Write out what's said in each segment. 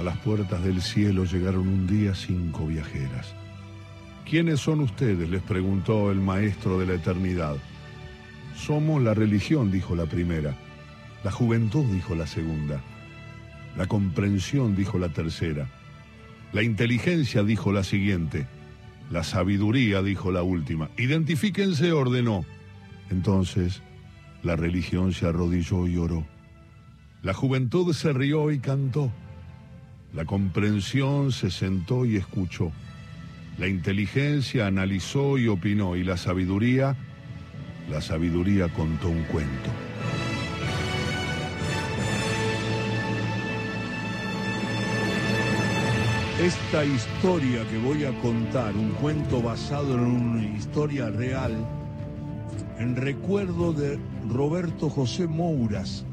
A las puertas del cielo llegaron un día cinco viajeras. ¿Quiénes son ustedes? les preguntó el maestro de la eternidad. Somos la religión, dijo la primera. La juventud, dijo la segunda. La comprensión, dijo la tercera. La inteligencia, dijo la siguiente. La sabiduría, dijo la última. Identifíquense, ordenó. Entonces, la religión se arrodilló y oró. La juventud se rió y cantó. La comprensión se sentó y escuchó. La inteligencia analizó y opinó. Y la sabiduría, la sabiduría contó un cuento. Esta historia que voy a contar, un cuento basado en una historia real, en recuerdo de Roberto José Mouras,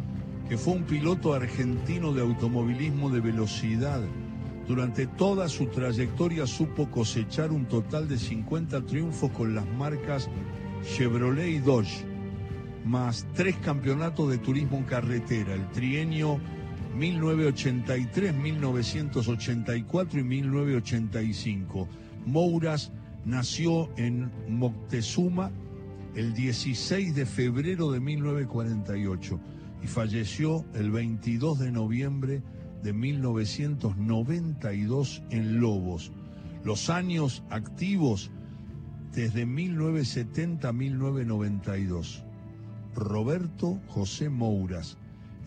que fue un piloto argentino de automovilismo de velocidad. Durante toda su trayectoria supo cosechar un total de 50 triunfos con las marcas Chevrolet y Dodge, más tres campeonatos de turismo en carretera, el trienio 1983, 1984 y 1985. Mouras nació en Moctezuma el 16 de febrero de 1948 y falleció el 22 de noviembre de 1992 en Lobos. Los años activos desde 1970 a 1992. Roberto José Mouras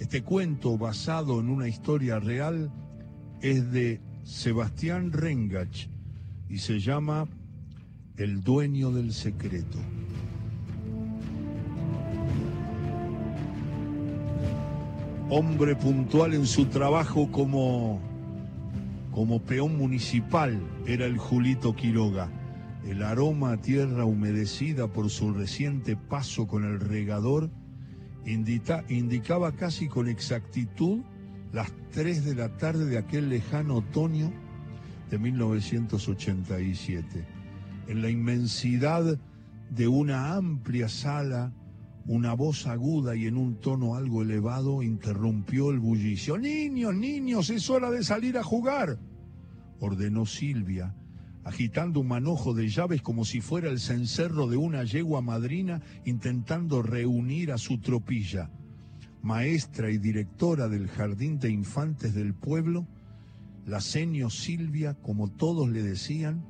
este cuento, basado en una historia real, es de Sebastián Rengach y se llama El dueño del secreto. Hombre puntual en su trabajo como, como peón municipal era el Julito Quiroga. El aroma a tierra humedecida por su reciente paso con el regador indicaba casi con exactitud las 3 de la tarde de aquel lejano otoño de 1987. En la inmensidad de una amplia sala, una voz aguda y en un tono algo elevado interrumpió el bullicio. Niños, niños, es hora de salir a jugar, ordenó Silvia, agitando un manojo de llaves como si fuera el cencerro de una yegua madrina intentando reunir a su tropilla. Maestra y directora del Jardín de Infantes del pueblo, la seño Silvia, como todos le decían,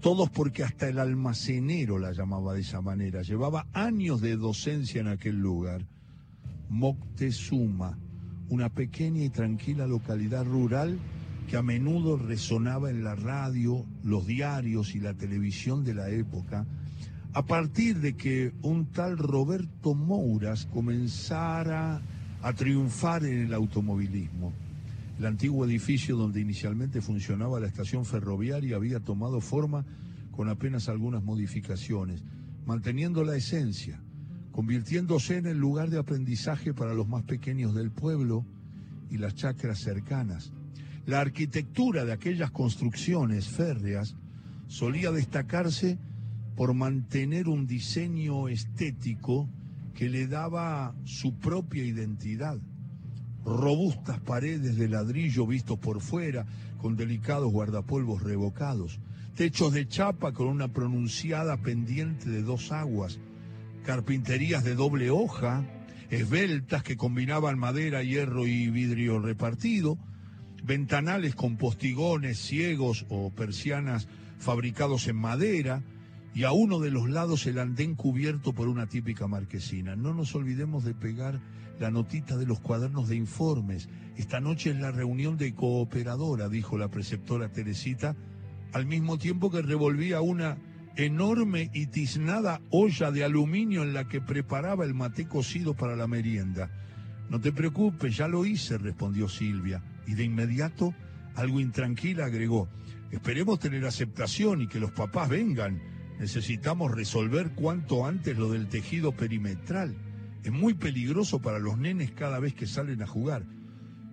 todos porque hasta el almacenero la llamaba de esa manera, llevaba años de docencia en aquel lugar. Moctezuma, una pequeña y tranquila localidad rural que a menudo resonaba en la radio, los diarios y la televisión de la época, a partir de que un tal Roberto Mouras comenzara a triunfar en el automovilismo. El antiguo edificio donde inicialmente funcionaba la estación ferroviaria había tomado forma con apenas algunas modificaciones, manteniendo la esencia, convirtiéndose en el lugar de aprendizaje para los más pequeños del pueblo y las chacras cercanas la arquitectura de aquellas construcciones férreas solía destacarse por mantener un diseño estético que le daba su propia identidad. Robustas paredes de ladrillo vistos por fuera, con delicados guardapolvos revocados, techos de chapa con una pronunciada pendiente de dos aguas, carpinterías de doble hoja, esbeltas que combinaban madera, hierro y vidrio repartido, ventanales con postigones ciegos o persianas fabricados en madera y a uno de los lados el andén cubierto por una típica marquesina. No nos olvidemos de pegar la notita de los cuadernos de informes. Esta noche es la reunión de cooperadora, dijo la preceptora Teresita, al mismo tiempo que revolvía una enorme y tiznada olla de aluminio en la que preparaba el mate cocido para la merienda. No te preocupes, ya lo hice, respondió Silvia y de inmediato, algo intranquila, agregó, esperemos tener aceptación y que los papás vengan. Necesitamos resolver cuanto antes lo del tejido perimetral. Es muy peligroso para los nenes cada vez que salen a jugar.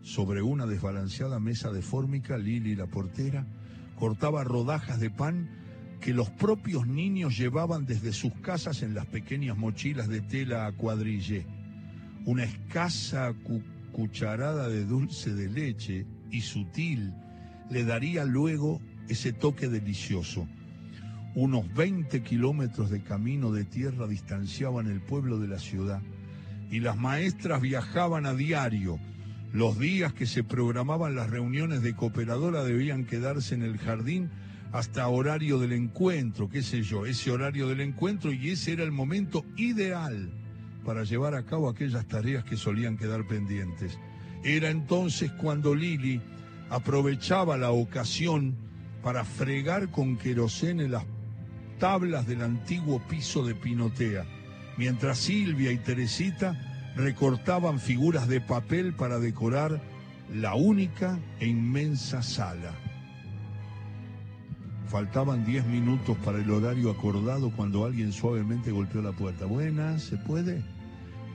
Sobre una desbalanceada mesa de fórmica, Lili, la portera, cortaba rodajas de pan que los propios niños llevaban desde sus casas en las pequeñas mochilas de tela a cuadrille. Una escasa cucharada de dulce de leche y sutil le daría luego ese toque delicioso. Unos 20 kilómetros de camino de tierra distanciaban el pueblo de la ciudad y las maestras viajaban a diario. Los días que se programaban las reuniones de cooperadora debían quedarse en el jardín hasta horario del encuentro, qué sé yo, ese horario del encuentro y ese era el momento ideal para llevar a cabo aquellas tareas que solían quedar pendientes. Era entonces cuando Lili aprovechaba la ocasión para fregar con querosene las tablas del antiguo piso de Pinotea, mientras Silvia y Teresita recortaban figuras de papel para decorar la única e inmensa sala. Faltaban diez minutos para el horario acordado cuando alguien suavemente golpeó la puerta. Buenas, ¿se puede?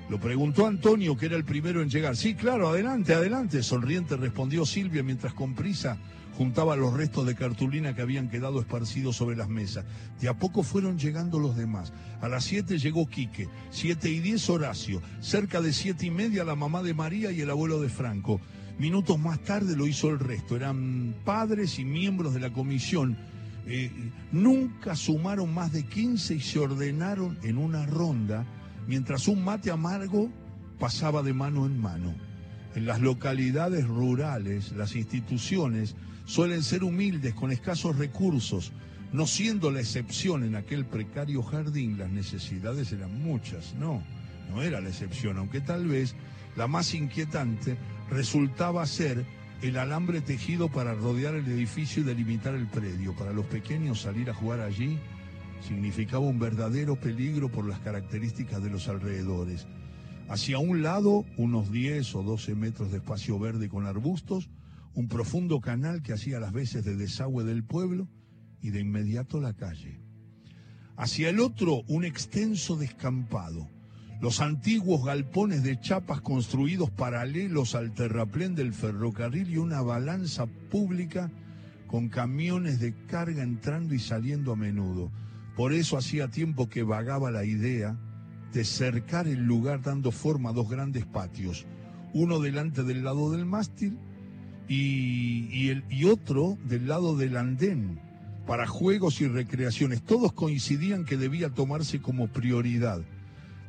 Lo preguntó Antonio, que era el primero en llegar. Sí, claro, adelante, adelante. Sonriente respondió Silvia mientras con prisa juntaba los restos de cartulina que habían quedado esparcidos sobre las mesas. De a poco fueron llegando los demás. A las siete llegó Quique, siete y diez Horacio, cerca de siete y media la mamá de María y el abuelo de Franco. Minutos más tarde lo hizo el resto. Eran padres y miembros de la comisión. Eh, nunca sumaron más de 15 y se ordenaron en una ronda mientras un mate amargo pasaba de mano en mano. En las localidades rurales, las instituciones suelen ser humildes, con escasos recursos, no siendo la excepción en aquel precario jardín, las necesidades eran muchas, no, no era la excepción, aunque tal vez la más inquietante resultaba ser el alambre tejido para rodear el edificio y delimitar el predio. Para los pequeños salir a jugar allí significaba un verdadero peligro por las características de los alrededores. Hacia un lado, unos 10 o 12 metros de espacio verde con arbustos, un profundo canal que hacía las veces de desagüe del pueblo y de inmediato la calle. Hacia el otro, un extenso descampado. Los antiguos galpones de chapas construidos paralelos al terraplén del ferrocarril y una balanza pública con camiones de carga entrando y saliendo a menudo. Por eso hacía tiempo que vagaba la idea de cercar el lugar dando forma a dos grandes patios, uno delante del lado del mástil y, el, y otro del lado del andén, para juegos y recreaciones. Todos coincidían que debía tomarse como prioridad,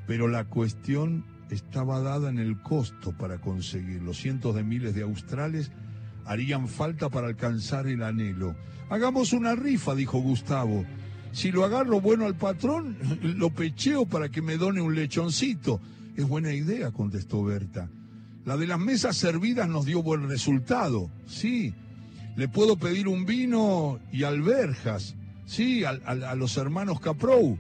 pero la cuestión estaba dada en el costo para conseguirlo. Cientos de miles de australes harían falta para alcanzar el anhelo. Hagamos una rifa, dijo Gustavo. Si lo agarro bueno al patrón, lo pecheo para que me done un lechoncito. Es buena idea, contestó Berta. La de las mesas servidas nos dio buen resultado. Sí, le puedo pedir un vino y alberjas. Sí, a, a los hermanos Caprou.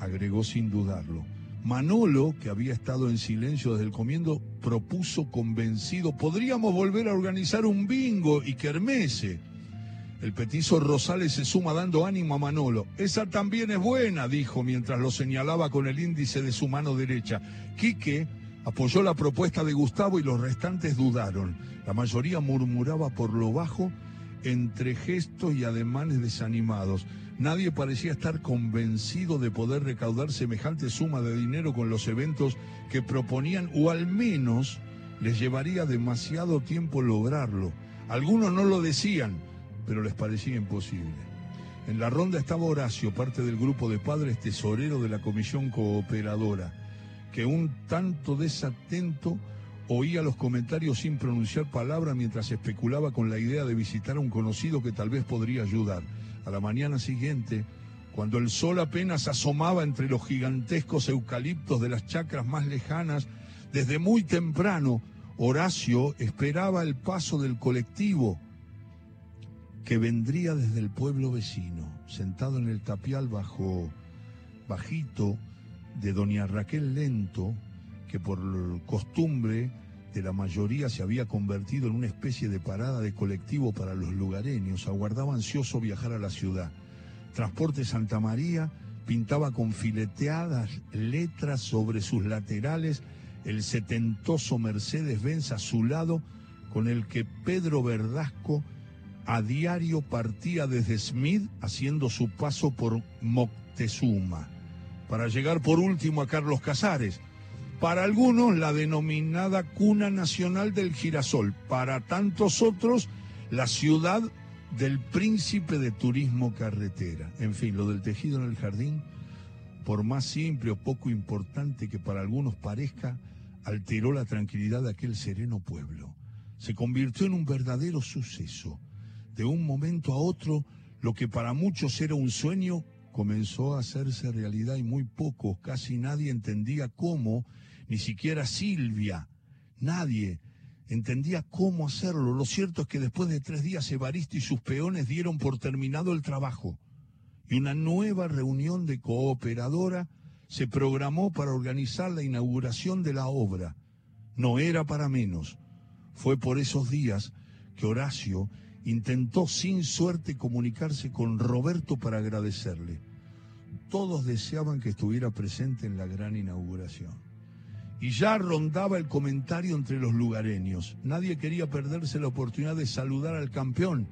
Agregó sin dudarlo. Manolo, que había estado en silencio desde el comienzo, propuso convencido, podríamos volver a organizar un bingo y kermese. El petizo Rosales se suma dando ánimo a Manolo. Esa también es buena, dijo mientras lo señalaba con el índice de su mano derecha. Quique apoyó la propuesta de Gustavo y los restantes dudaron. La mayoría murmuraba por lo bajo entre gestos y ademanes desanimados. Nadie parecía estar convencido de poder recaudar semejante suma de dinero con los eventos que proponían, o al menos les llevaría demasiado tiempo lograrlo. Algunos no lo decían, pero les parecía imposible. En la ronda estaba Horacio, parte del grupo de padres tesorero de la comisión cooperadora, que un tanto desatento oía los comentarios sin pronunciar palabra mientras especulaba con la idea de visitar a un conocido que tal vez podría ayudar. A la mañana siguiente, cuando el sol apenas asomaba entre los gigantescos eucaliptos de las chacras más lejanas, desde muy temprano, Horacio esperaba el paso del colectivo que vendría desde el pueblo vecino, sentado en el tapial bajo bajito de doña Raquel Lento, que por costumbre de la mayoría se había convertido en una especie de parada de colectivo para los lugareños, aguardaba ansioso viajar a la ciudad. Transporte Santa María pintaba con fileteadas letras sobre sus laterales el setentoso Mercedes-Benz a su lado con el que Pedro Verdasco a diario partía desde Smith haciendo su paso por Moctezuma, para llegar por último a Carlos Casares. Para algunos la denominada cuna nacional del girasol, para tantos otros la ciudad del príncipe de turismo carretera. En fin, lo del tejido en el jardín, por más simple o poco importante que para algunos parezca, alteró la tranquilidad de aquel sereno pueblo. Se convirtió en un verdadero suceso. De un momento a otro, lo que para muchos era un sueño comenzó a hacerse realidad y muy pocos, casi nadie entendía cómo, ni siquiera Silvia, nadie entendía cómo hacerlo. Lo cierto es que después de tres días Evaristo y sus peones dieron por terminado el trabajo y una nueva reunión de cooperadora se programó para organizar la inauguración de la obra. No era para menos. Fue por esos días que Horacio intentó sin suerte comunicarse con Roberto para agradecerle. Todos deseaban que estuviera presente en la gran inauguración y ya rondaba el comentario entre los lugareños. Nadie quería perderse la oportunidad de saludar al campeón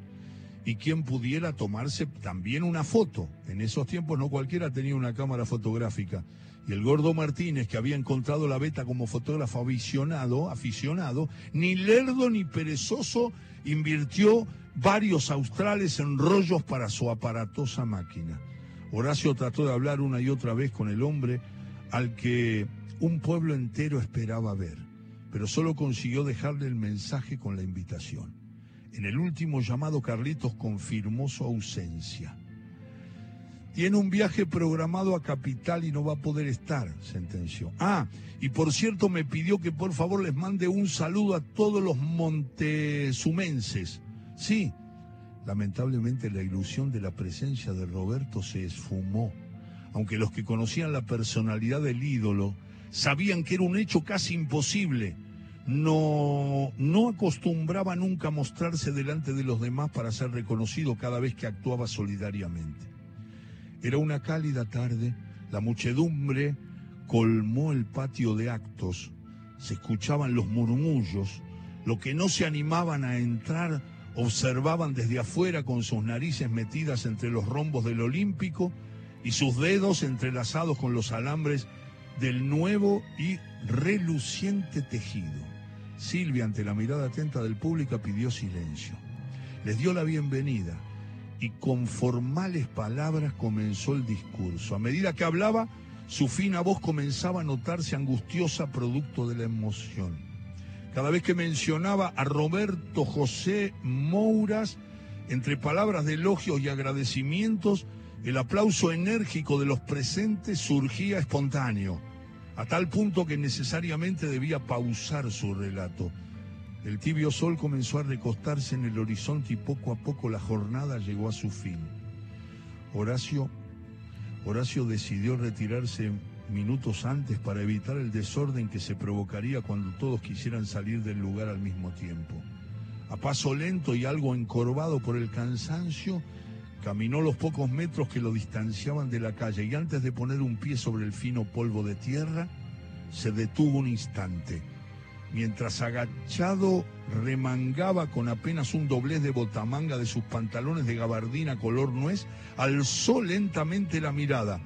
y quien pudiera tomarse también una foto. En esos tiempos no cualquiera tenía una cámara fotográfica. Y el gordo Martínez, que había encontrado la beta como fotógrafo aficionado, aficionado, ni lerdo ni perezoso invirtió varios australes en rollos para su aparatosa máquina. Horacio trató de hablar una y otra vez con el hombre al que un pueblo entero esperaba ver, pero solo consiguió dejarle el mensaje con la invitación. En el último llamado Carlitos confirmó su ausencia. Tiene un viaje programado a Capital y no va a poder estar, sentenció. Ah, y por cierto me pidió que por favor les mande un saludo a todos los montesumenses. Sí, lamentablemente la ilusión de la presencia de Roberto se esfumó, aunque los que conocían la personalidad del ídolo sabían que era un hecho casi imposible. No, no acostumbraba nunca a mostrarse delante de los demás para ser reconocido cada vez que actuaba solidariamente. Era una cálida tarde, la muchedumbre colmó el patio de actos, se escuchaban los murmullos, lo que no se animaban a entrar observaban desde afuera con sus narices metidas entre los rombos del Olímpico y sus dedos entrelazados con los alambres del nuevo y reluciente tejido. Silvia, ante la mirada atenta del público, pidió silencio. Les dio la bienvenida y con formales palabras comenzó el discurso. A medida que hablaba, su fina voz comenzaba a notarse angustiosa producto de la emoción. Cada vez que mencionaba a Roberto José Mouras, entre palabras de elogios y agradecimientos, el aplauso enérgico de los presentes surgía espontáneo, a tal punto que necesariamente debía pausar su relato. El tibio sol comenzó a recostarse en el horizonte y poco a poco la jornada llegó a su fin. Horacio, Horacio decidió retirarse minutos antes para evitar el desorden que se provocaría cuando todos quisieran salir del lugar al mismo tiempo. A paso lento y algo encorvado por el cansancio, Caminó los pocos metros que lo distanciaban de la calle y antes de poner un pie sobre el fino polvo de tierra, se detuvo un instante. Mientras agachado remangaba con apenas un doblez de botamanga de sus pantalones de gabardina color nuez, alzó lentamente la mirada.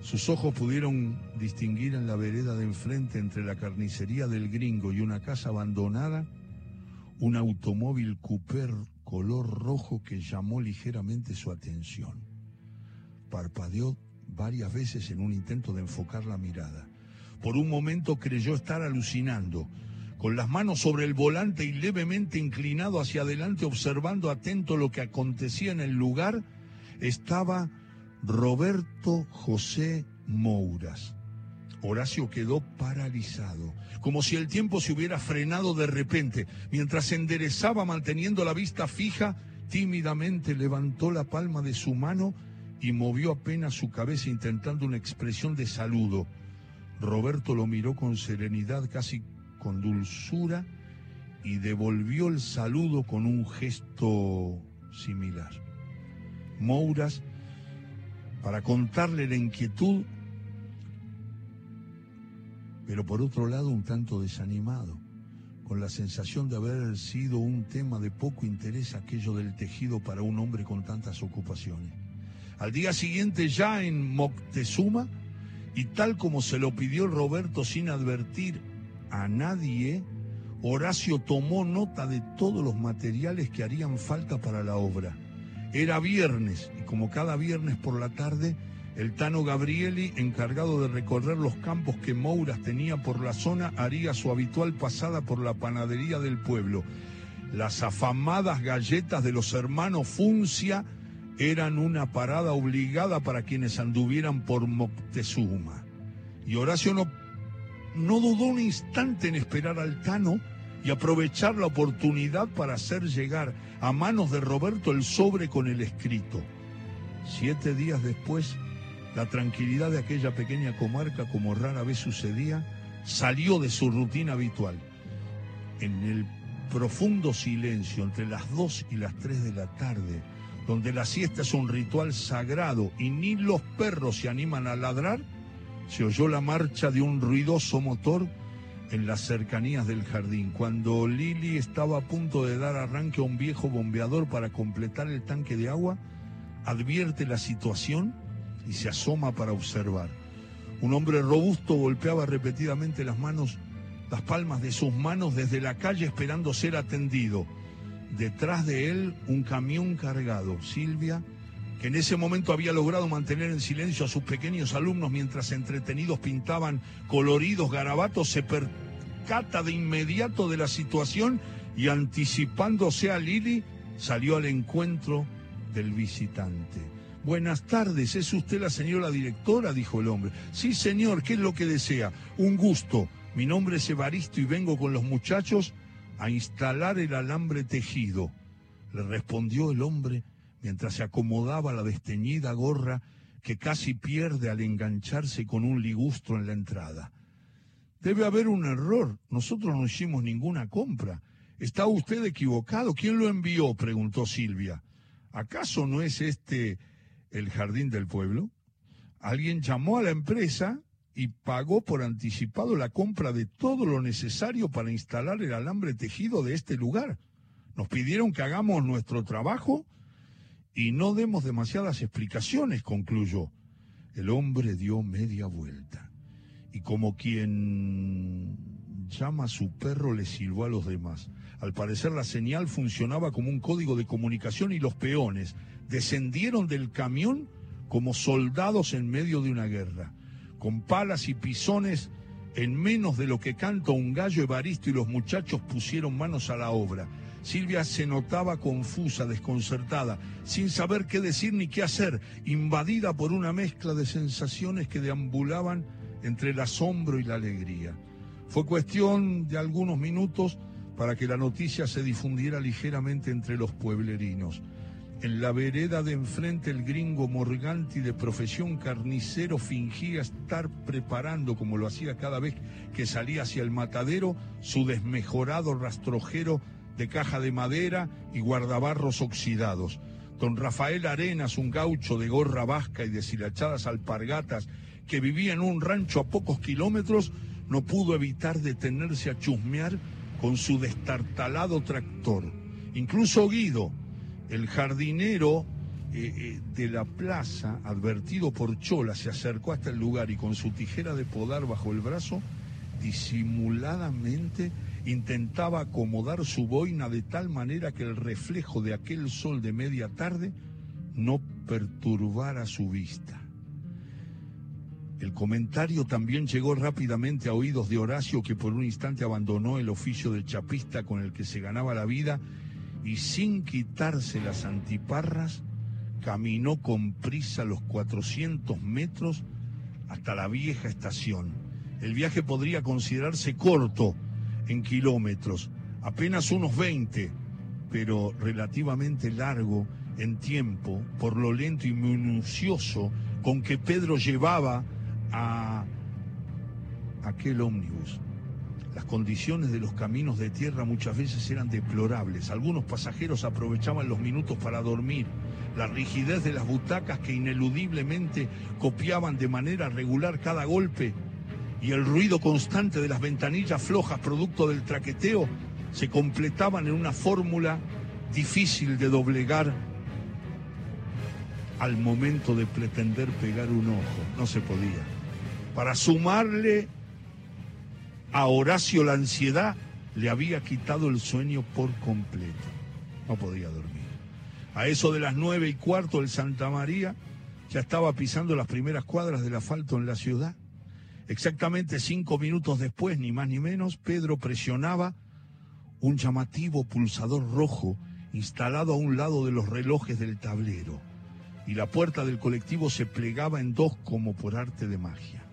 Sus ojos pudieron distinguir en la vereda de enfrente entre la carnicería del gringo y una casa abandonada un automóvil Cooper color rojo que llamó ligeramente su atención. Parpadeó varias veces en un intento de enfocar la mirada. Por un momento creyó estar alucinando, con las manos sobre el volante y levemente inclinado hacia adelante observando atento lo que acontecía en el lugar, estaba Roberto José Mouras. Horacio quedó paralizado, como si el tiempo se hubiera frenado de repente. Mientras se enderezaba manteniendo la vista fija, tímidamente levantó la palma de su mano y movió apenas su cabeza intentando una expresión de saludo. Roberto lo miró con serenidad, casi con dulzura, y devolvió el saludo con un gesto similar. Mouras, para contarle la inquietud, pero por otro lado un tanto desanimado, con la sensación de haber sido un tema de poco interés aquello del tejido para un hombre con tantas ocupaciones. Al día siguiente, ya en Moctezuma, y tal como se lo pidió Roberto sin advertir a nadie, Horacio tomó nota de todos los materiales que harían falta para la obra. Era viernes y como cada viernes por la tarde, el Tano Gabrieli, encargado de recorrer los campos que Mouras tenía por la zona, haría su habitual pasada por la panadería del pueblo. Las afamadas galletas de los hermanos Funcia eran una parada obligada para quienes anduvieran por Moctezuma. Y Horacio no, no dudó un instante en esperar al Tano y aprovechar la oportunidad para hacer llegar a manos de Roberto el sobre con el escrito. Siete días después, la tranquilidad de aquella pequeña comarca, como rara vez sucedía, salió de su rutina habitual. En el profundo silencio entre las dos y las tres de la tarde, donde la siesta es un ritual sagrado y ni los perros se animan a ladrar, se oyó la marcha de un ruidoso motor en las cercanías del jardín, cuando Lili estaba a punto de dar arranque a un viejo bombeador para completar el tanque de agua, advierte la situación y se asoma para observar. Un hombre robusto golpeaba repetidamente las manos, las palmas de sus manos desde la calle esperando ser atendido. Detrás de él un camión cargado. Silvia, que en ese momento había logrado mantener en silencio a sus pequeños alumnos mientras entretenidos pintaban coloridos garabatos, se percata de inmediato de la situación y anticipándose a Lili, salió al encuentro del visitante. Buenas tardes, ¿es usted la señora directora? dijo el hombre. Sí, señor, ¿qué es lo que desea? Un gusto. Mi nombre es Evaristo y vengo con los muchachos a instalar el alambre tejido. Le respondió el hombre mientras se acomodaba la desteñida gorra que casi pierde al engancharse con un ligustro en la entrada. Debe haber un error. Nosotros no hicimos ninguna compra. ¿Está usted equivocado? ¿Quién lo envió? preguntó Silvia. ¿Acaso no es este el jardín del pueblo? Alguien llamó a la empresa y pagó por anticipado la compra de todo lo necesario para instalar el alambre tejido de este lugar. Nos pidieron que hagamos nuestro trabajo y no demos demasiadas explicaciones, concluyó. El hombre dio media vuelta y como quien llama a su perro le silbó a los demás. Al parecer la señal funcionaba como un código de comunicación y los peones descendieron del camión como soldados en medio de una guerra, con palas y pisones en menos de lo que canta un gallo Evaristo y los muchachos pusieron manos a la obra. Silvia se notaba confusa, desconcertada, sin saber qué decir ni qué hacer, invadida por una mezcla de sensaciones que deambulaban entre el asombro y la alegría. Fue cuestión de algunos minutos para que la noticia se difundiera ligeramente entre los pueblerinos. En la vereda de enfrente el gringo Morganti de profesión carnicero fingía estar preparando, como lo hacía cada vez que salía hacia el matadero, su desmejorado rastrojero de caja de madera y guardabarros oxidados. Don Rafael Arenas, un gaucho de gorra vasca y deshilachadas alpargatas, que vivía en un rancho a pocos kilómetros, no pudo evitar detenerse a chusmear con su destartalado tractor. Incluso Guido, el jardinero eh, eh, de la plaza, advertido por Chola, se acercó hasta el lugar y con su tijera de podar bajo el brazo, disimuladamente intentaba acomodar su boina de tal manera que el reflejo de aquel sol de media tarde no perturbara su vista. El comentario también llegó rápidamente a oídos de Horacio, que por un instante abandonó el oficio de chapista con el que se ganaba la vida y sin quitarse las antiparras, caminó con prisa los 400 metros hasta la vieja estación. El viaje podría considerarse corto, en kilómetros, apenas unos 20, pero relativamente largo en tiempo por lo lento y minucioso con que Pedro llevaba a aquel ómnibus. Las condiciones de los caminos de tierra muchas veces eran deplorables. Algunos pasajeros aprovechaban los minutos para dormir. La rigidez de las butacas que ineludiblemente copiaban de manera regular cada golpe y el ruido constante de las ventanillas flojas producto del traqueteo se completaban en una fórmula difícil de doblegar al momento de pretender pegar un ojo. No se podía. Para sumarle a Horacio la ansiedad, le había quitado el sueño por completo. No podía dormir. A eso de las nueve y cuarto el Santa María ya estaba pisando las primeras cuadras del asfalto en la ciudad. Exactamente cinco minutos después, ni más ni menos, Pedro presionaba un llamativo pulsador rojo instalado a un lado de los relojes del tablero, y la puerta del colectivo se plegaba en dos como por arte de magia.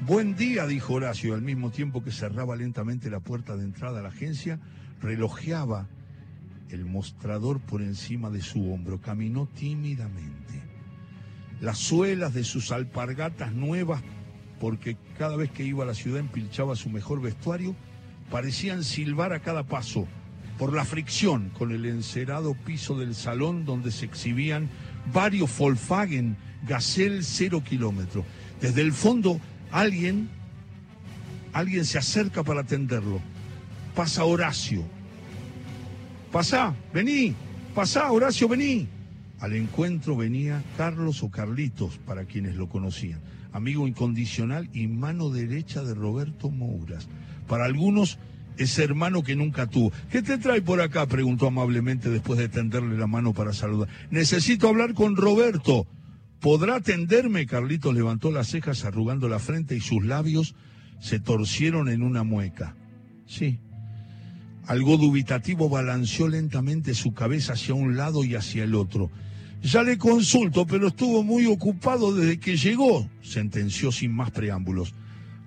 Buen día, dijo Horacio, al mismo tiempo que cerraba lentamente la puerta de entrada a la agencia, relojeaba el mostrador por encima de su hombro, caminó tímidamente. Las suelas de sus alpargatas nuevas, porque cada vez que iba a la ciudad empilchaba su mejor vestuario, parecían silbar a cada paso por la fricción con el encerado piso del salón donde se exhibían varios Volkswagen Gazelle cero kilómetro. Desde el fondo alguien, alguien se acerca para atenderlo. Pasa Horacio. Pasa, vení, pasa Horacio, vení. Al encuentro venía Carlos o Carlitos, para quienes lo conocían, amigo incondicional y mano derecha de Roberto Mouras. Para algunos, ese hermano que nunca tuvo. ¿Qué te trae por acá? preguntó amablemente después de tenderle la mano para saludar. Necesito hablar con Roberto. ¿Podrá atenderme? Carlitos levantó las cejas arrugando la frente y sus labios se torcieron en una mueca. Sí. Algo dubitativo balanceó lentamente su cabeza hacia un lado y hacia el otro. Ya le consulto, pero estuvo muy ocupado desde que llegó, sentenció sin más preámbulos.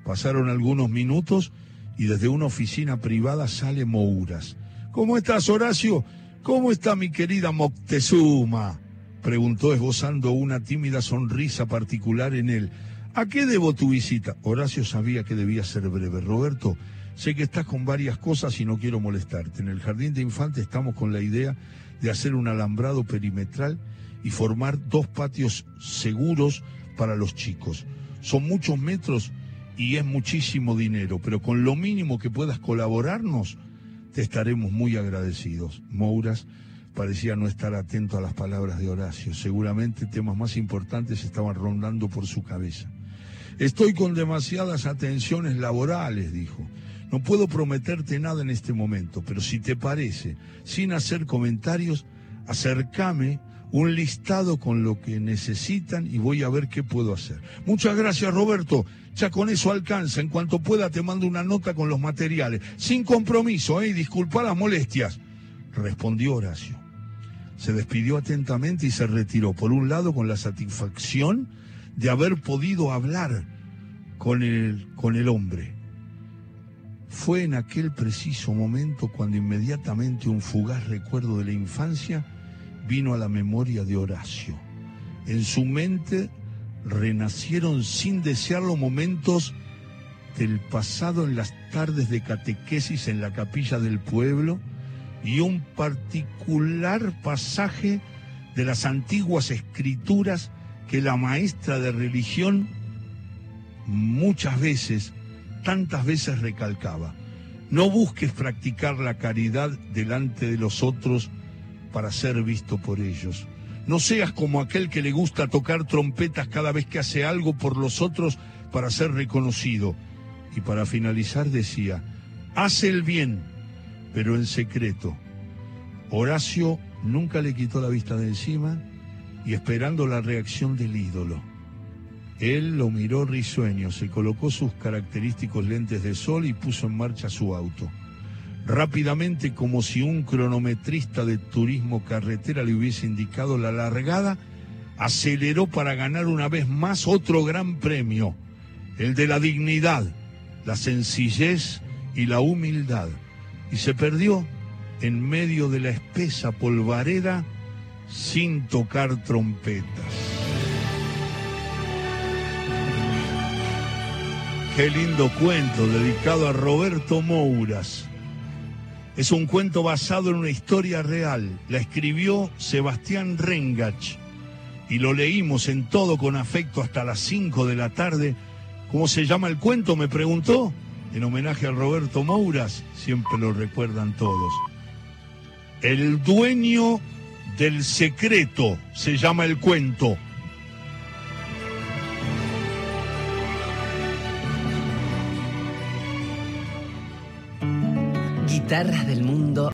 Pasaron algunos minutos y desde una oficina privada sale Mouras. ¿Cómo estás, Horacio? ¿Cómo está mi querida Moctezuma? preguntó esbozando una tímida sonrisa particular en él. ¿A qué debo tu visita? Horacio sabía que debía ser breve. Roberto, sé que estás con varias cosas y no quiero molestarte. En el jardín de infantes estamos con la idea de hacer un alambrado perimetral y formar dos patios seguros para los chicos. Son muchos metros y es muchísimo dinero, pero con lo mínimo que puedas colaborarnos, te estaremos muy agradecidos. Mouras parecía no estar atento a las palabras de Horacio. Seguramente temas más importantes estaban rondando por su cabeza. Estoy con demasiadas atenciones laborales, dijo. No puedo prometerte nada en este momento, pero si te parece, sin hacer comentarios, acércame un listado con lo que necesitan y voy a ver qué puedo hacer. Muchas gracias, Roberto. Ya con eso alcanza. En cuanto pueda te mando una nota con los materiales. Sin compromiso, ¿eh? Disculpa las molestias. Respondió Horacio se despidió atentamente y se retiró, por un lado con la satisfacción de haber podido hablar con el, con el hombre. Fue en aquel preciso momento cuando inmediatamente un fugaz recuerdo de la infancia vino a la memoria de Horacio. En su mente renacieron sin desearlo momentos del pasado en las tardes de catequesis en la capilla del pueblo, y un particular pasaje de las antiguas escrituras que la maestra de religión muchas veces, tantas veces recalcaba. No busques practicar la caridad delante de los otros para ser visto por ellos. No seas como aquel que le gusta tocar trompetas cada vez que hace algo por los otros para ser reconocido. Y para finalizar decía, haz el bien pero en secreto. Horacio nunca le quitó la vista de encima y esperando la reacción del ídolo. Él lo miró risueño, se colocó sus característicos lentes de sol y puso en marcha su auto. Rápidamente, como si un cronometrista de turismo carretera le hubiese indicado la largada, aceleró para ganar una vez más otro gran premio, el de la dignidad, la sencillez y la humildad y se perdió en medio de la espesa polvareda sin tocar trompetas. Qué lindo cuento dedicado a Roberto Mouras. Es un cuento basado en una historia real. La escribió Sebastián Rengach y lo leímos en todo con afecto hasta las 5 de la tarde. ¿Cómo se llama el cuento? Me preguntó en homenaje a Roberto Mouras, siempre lo recuerdan todos. El dueño del secreto se llama el cuento. Guitarras del mundo